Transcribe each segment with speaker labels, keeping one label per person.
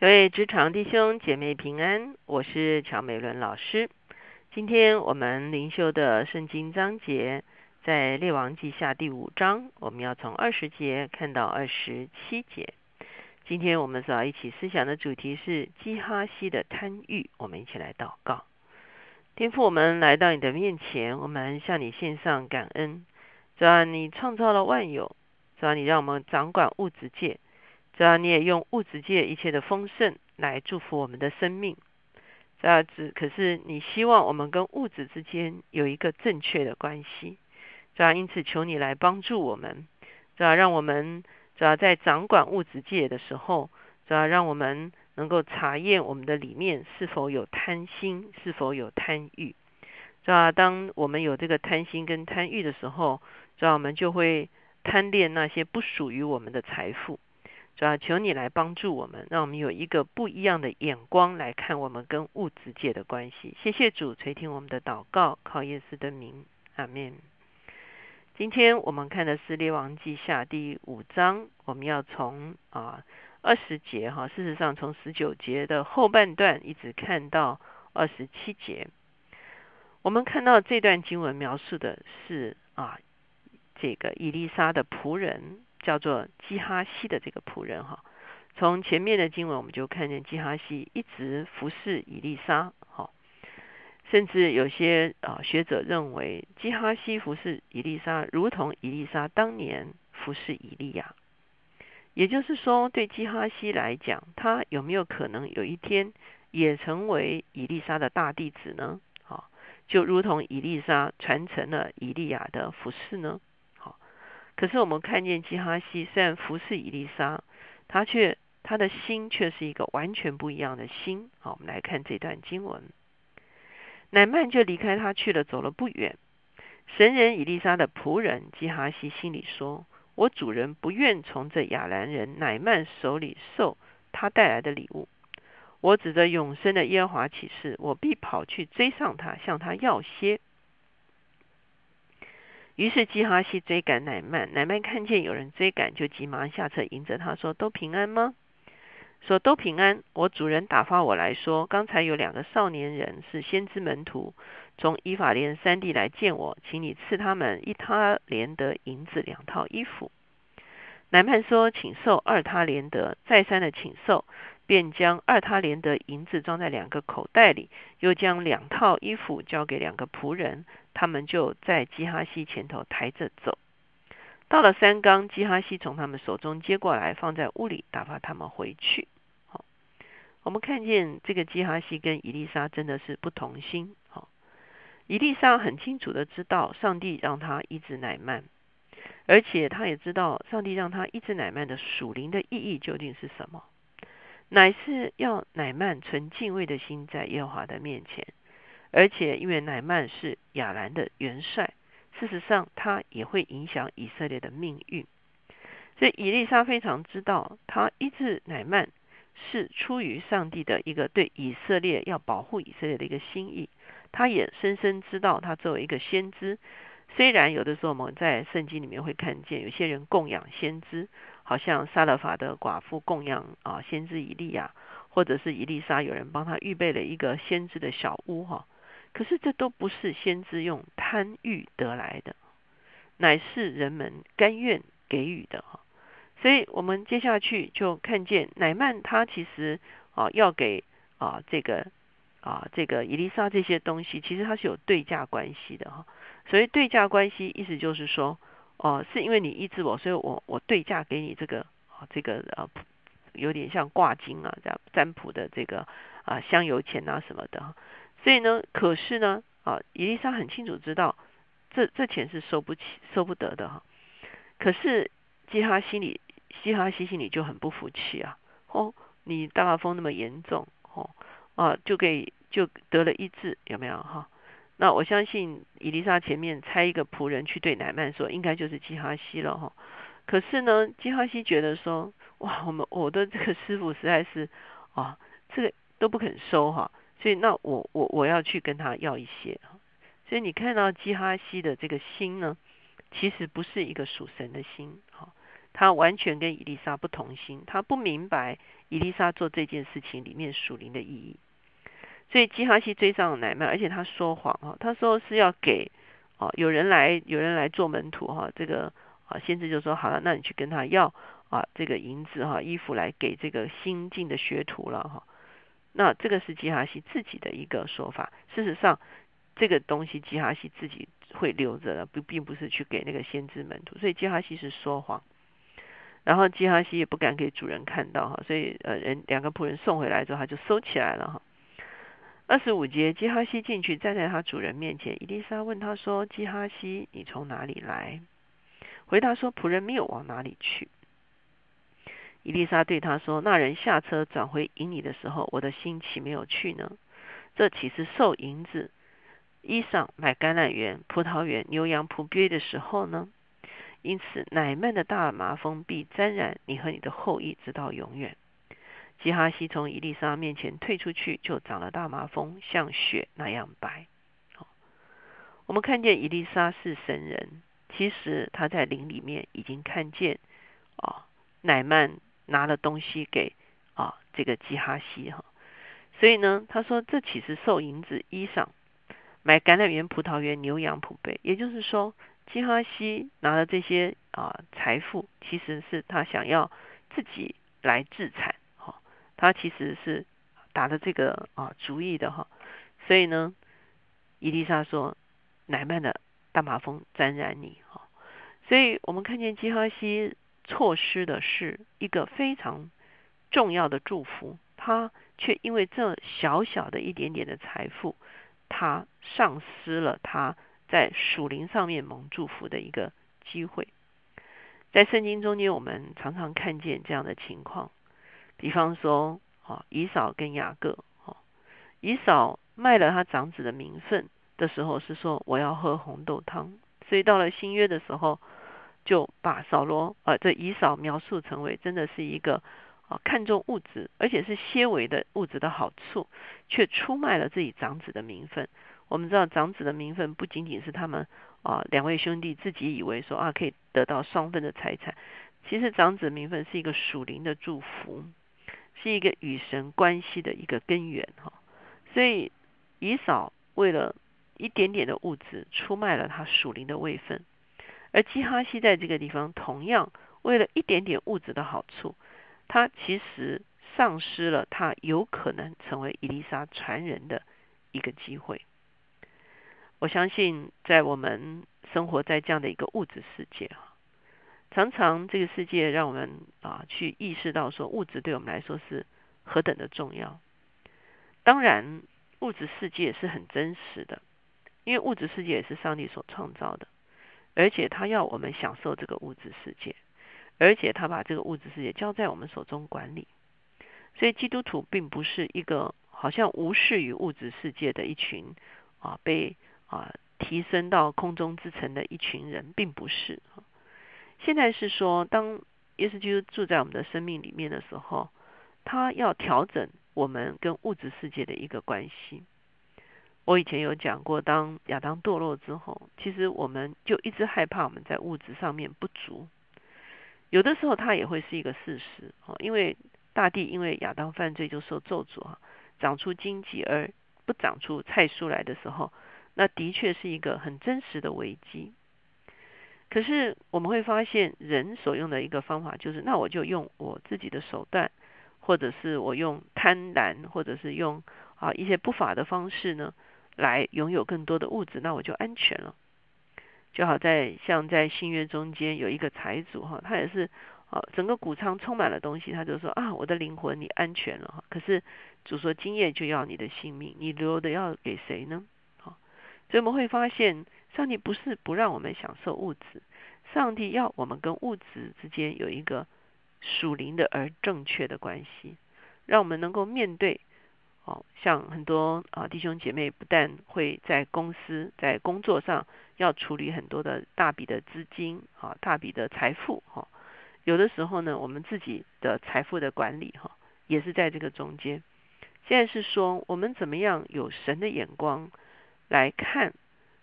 Speaker 1: 各位职场弟兄姐妹平安，我是乔美伦老师。今天我们灵修的圣经章节在列王记下第五章，我们要从二十节看到二十七节。今天我们所要一起思想的主题是基哈西的贪欲。我们一起来祷告，天父，我们来到你的面前，我们向你献上感恩。主啊，你创造了万有，主啊，你让我们掌管物质界。主要你也用物质界一切的丰盛来祝福我们的生命，这样子。可是你希望我们跟物质之间有一个正确的关系，这样因此求你来帮助我们，这样让我们只要在掌管物质界的时候，主要让我们能够查验我们的里面是否有贪心，是否有贪欲。这样当我们有这个贪心跟贪欲的时候，这样我们就会贪恋那些不属于我们的财富。主要求你来帮助我们，让我们有一个不一样的眼光来看我们跟物质界的关系。谢谢主垂听我们的祷告，靠耶稣的名，阿门。今天我们看的是列王记下第五章，我们要从啊二十节哈，事实上从十九节的后半段一直看到二十七节。我们看到这段经文描述的是啊这个伊丽莎的仆人。叫做基哈西的这个仆人哈，从前面的经文我们就看见基哈西一直服侍以利沙，哈，甚至有些啊学者认为基哈西服侍以利沙，如同以利沙当年服侍以利亚。也就是说，对基哈西来讲，他有没有可能有一天也成为以利沙的大弟子呢？好，就如同以利沙传承了以利亚的服侍呢？可是我们看见基哈西虽然服侍以利沙，他却他的心却是一个完全不一样的心。好，我们来看这段经文。乃曼就离开他去了，走了不远。神人以利沙的仆人基哈西心里说：“我主人不愿从这亚兰人乃曼手里受他带来的礼物。我指着永生的耶和华起誓，我必跑去追上他，向他要些。”于是基哈西追赶乃曼，乃曼看见有人追赶，就急忙下车迎着他说：“都平安吗？”说：“都平安。”我主人打发我来说，刚才有两个少年人是先知门徒，从以法莲山地来见我，请你赐他们一他连得银子两套衣服。乃曼说：“请受二他连得。”再三的请受，便将二他连的银子装在两个口袋里，又将两套衣服交给两个仆人。他们就在基哈西前头抬着走，到了三缸，基哈西从他们手中接过来，放在屋里，打发他们回去。好，我们看见这个基哈西跟伊丽莎真的是不同心。好，伊丽莎很清楚的知道上帝让他医治乃曼，而且他也知道上帝让他医治乃曼的属灵的意义究竟是什么，乃是要乃曼存敬畏的心在耶和华的面前。而且，因为乃曼是亚兰的元帅，事实上他也会影响以色列的命运。所以，以利沙非常知道，他医治乃曼是出于上帝的一个对以色列要保护以色列的一个心意。他也深深知道，他作为一个先知，虽然有的时候我们在圣经里面会看见有些人供养先知，好像撒勒法的寡妇供养啊先知以利亚，或者是以利沙有人帮他预备了一个先知的小屋哈。可是这都不是先知用贪欲得来的，乃是人们甘愿给予的哈。所以我们接下去就看见乃曼他其实啊要给啊这个啊这个伊丽莎这些东西，其实它是有对价关系的哈。所以对价关系意思就是说，哦是因为你医治我，所以我我对价给你这个啊这个啊有点像挂金啊这样占卜的这个啊香油钱啊什么的。所以呢，可是呢，啊，伊丽莎很清楚知道，这这钱是收不起、收不得的哈。可是基哈心里，基哈西心里就很不服气啊。哦，你大麻风那么严重，哦，啊，就给就得了一治，有没有哈？那我相信伊丽莎前面差一个仆人去对乃曼说，应该就是基哈西了哈。可是呢，基哈西觉得说，哇，我们我的这个师傅实在是啊，这个都不肯收哈。所以，那我我我要去跟他要一些所以你看到基哈西的这个心呢，其实不是一个属神的心，哈，他完全跟伊丽莎不同心，他不明白伊丽莎做这件事情里面属灵的意义。所以基哈西追上乃曼，而且他说谎哈，他说是要给哦有人来有人来做门徒哈，这个啊先知就说好了，那你去跟他要啊这个银子哈衣服来给这个新进的学徒了哈。那这个是基哈西自己的一个说法，事实上这个东西基哈西自己会留着的，不并不是去给那个先知门徒，所以基哈西是说谎。然后基哈西也不敢给主人看到哈，所以呃人两个仆人送回来之后，他就收起来了哈。二十五节，基哈西进去站在他主人面前。伊丽莎问他说：“基哈西，你从哪里来？”回答说：“仆人没有往哪里去。”伊丽莎对他说：“那人下车转回营里的时候，我的心岂没有去呢？这岂是受银子、衣裳买橄榄园、葡萄园、牛羊仆鳖的时候呢？因此，乃曼的大麻风必沾染你和你的后裔，直到永远。”基哈西从伊丽莎面前退出去，就长了大麻风，像雪那样白。我们看见伊丽莎是神人，其实他在灵里面已经看见啊，乃曼拿了东西给啊这个基哈西哈，所以呢，他说这岂是受银子、衣裳、买橄榄园、葡萄园、牛羊仆辈？也就是说，基哈西拿了这些啊财富，其实是他想要自己来自产。他其实是打的这个啊主意的哈，所以呢，伊丽莎说：“乃曼的大马蜂沾染你哈。”所以我们看见基哈西错失的是一个非常重要的祝福，他却因为这小小的一点点的财富，他丧失了他在属灵上面蒙祝福的一个机会。在圣经中间，我们常常看见这样的情况。比方说，啊，以扫跟雅各，哦，以扫卖了他长子的名分的时候，是说我要喝红豆汤，所以到了新约的时候，就把扫罗，呃，这以扫描述成为真的是一个啊看重物质，而且是些微的物质的好处，却出卖了自己长子的名分。我们知道长子的名分不仅仅是他们啊两位兄弟自己以为说啊可以得到双份的财产，其实长子名分是一个属灵的祝福。是一个与神关系的一个根源哈，所以以扫为了一点点的物质出卖了他属灵的位分，而基哈西在这个地方同样为了一点点物质的好处，他其实丧失了他有可能成为伊丽莎传人的一个机会。我相信在我们生活在这样的一个物质世界啊。常常这个世界让我们啊去意识到说物质对我们来说是何等的重要。当然，物质世界是很真实的，因为物质世界也是上帝所创造的，而且他要我们享受这个物质世界，而且他把这个物质世界交在我们手中管理。所以基督徒并不是一个好像无视于物质世界的一群啊被啊提升到空中之城的一群人，并不是。现在是说，当耶稣住在我们的生命里面的时候，他要调整我们跟物质世界的一个关系。我以前有讲过，当亚当堕落之后，其实我们就一直害怕我们在物质上面不足。有的时候，它也会是一个事实哦，因为大地因为亚当犯罪就受咒诅哈，长出荆棘而不长出菜蔬来的时候，那的确是一个很真实的危机。可是我们会发现，人所用的一个方法就是，那我就用我自己的手段，或者是我用贪婪，或者是用啊一些不法的方式呢，来拥有更多的物质，那我就安全了。就好在像在新约中间有一个财主哈，他也是啊整个谷仓充满了东西，他就说啊我的灵魂你安全了哈。可是主说今夜就要你的性命，你留的要给谁呢？好，所以我们会发现。上帝不是不让我们享受物质，上帝要我们跟物质之间有一个属灵的而正确的关系，让我们能够面对哦，像很多啊弟兄姐妹不但会在公司在工作上要处理很多的大笔的资金啊大笔的财富哈，有的时候呢我们自己的财富的管理哈也是在这个中间。现在是说我们怎么样有神的眼光来看。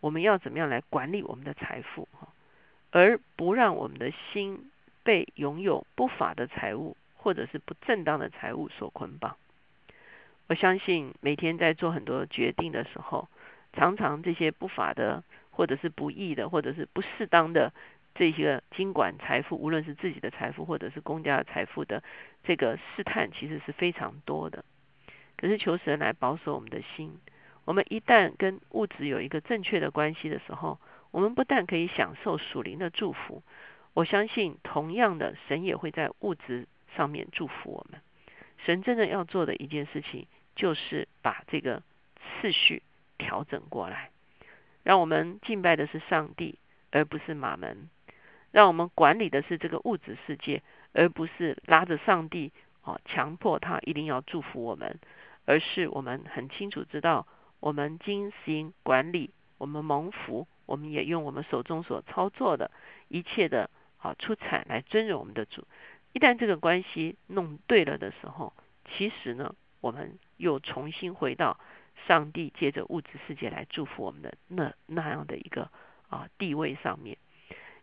Speaker 1: 我们要怎么样来管理我们的财富，而不让我们的心被拥有不法的财物或者是不正当的财物所捆绑。我相信每天在做很多决定的时候，常常这些不法的或者是不义的或者是不适当的这些经管财富，无论是自己的财富或者是公家的财富的这个试探，其实是非常多的。可是求神来保守我们的心。我们一旦跟物质有一个正确的关系的时候，我们不但可以享受属灵的祝福，我相信同样的，神也会在物质上面祝福我们。神真正要做的一件事情，就是把这个次序调整过来，让我们敬拜的是上帝，而不是马门；让我们管理的是这个物质世界，而不是拉着上帝哦，强迫他一定要祝福我们，而是我们很清楚知道。我们精心管理，我们蒙福，我们也用我们手中所操作的一切的啊出产来尊荣我们的主。一旦这个关系弄对了的时候，其实呢，我们又重新回到上帝借着物质世界来祝福我们的那那样的一个啊地位上面。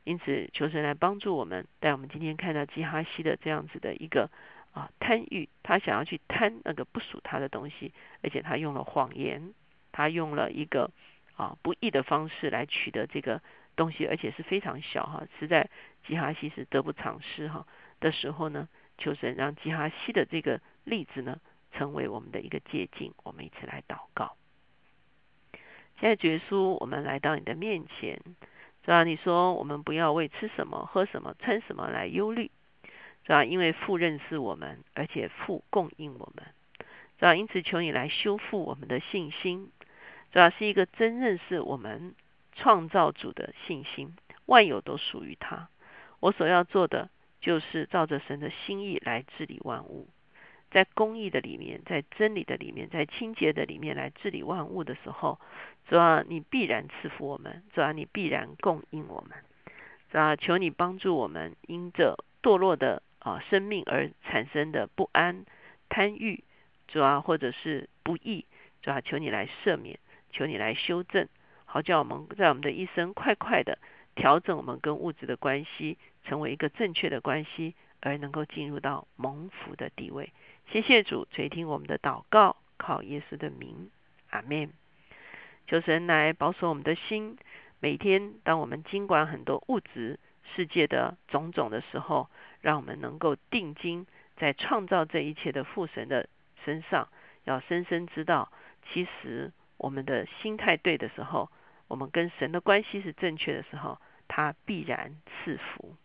Speaker 1: 因此，求神来帮助我们，带我们今天看到基哈西的这样子的一个。啊，贪欲，他想要去贪那个不属他的东西，而且他用了谎言，他用了一个啊不义的方式来取得这个东西，而且是非常小哈，实在基哈西是得不偿失哈的时候呢，求神让基哈西的这个例子呢，成为我们的一个借鉴，我们一起来祷告。现在绝书，我们来到你的面前，是吧？你说我们不要为吃什么、喝什么、穿什么来忧虑。是吧？因为父认识我们，而且父供应我们，是吧？因此求你来修复我们的信心，是吧？是一个真认识我们创造主的信心，万有都属于他。我所要做的就是照着神的心意来治理万物，在公义的里面，在真理的里面，在清洁的里面来治理万物的时候，主啊，你必然赐福我们，主啊，你必然供应我们，主要？求你帮助我们，因着堕落的。啊，生命而产生的不安、贪欲，主啊，或者是不义，主啊，求你来赦免，求你来修正，好叫我们在我们的一生快快的调整我们跟物质的关系，成为一个正确的关系，而能够进入到蒙福的地位。谢谢主垂听我们的祷告，靠耶稣的名，阿门。求神来保守我们的心，每天当我们经管很多物质世界的种种的时候。让我们能够定睛在创造这一切的父神的身上，要深深知道，其实我们的心态对的时候，我们跟神的关系是正确的时候，他必然赐福。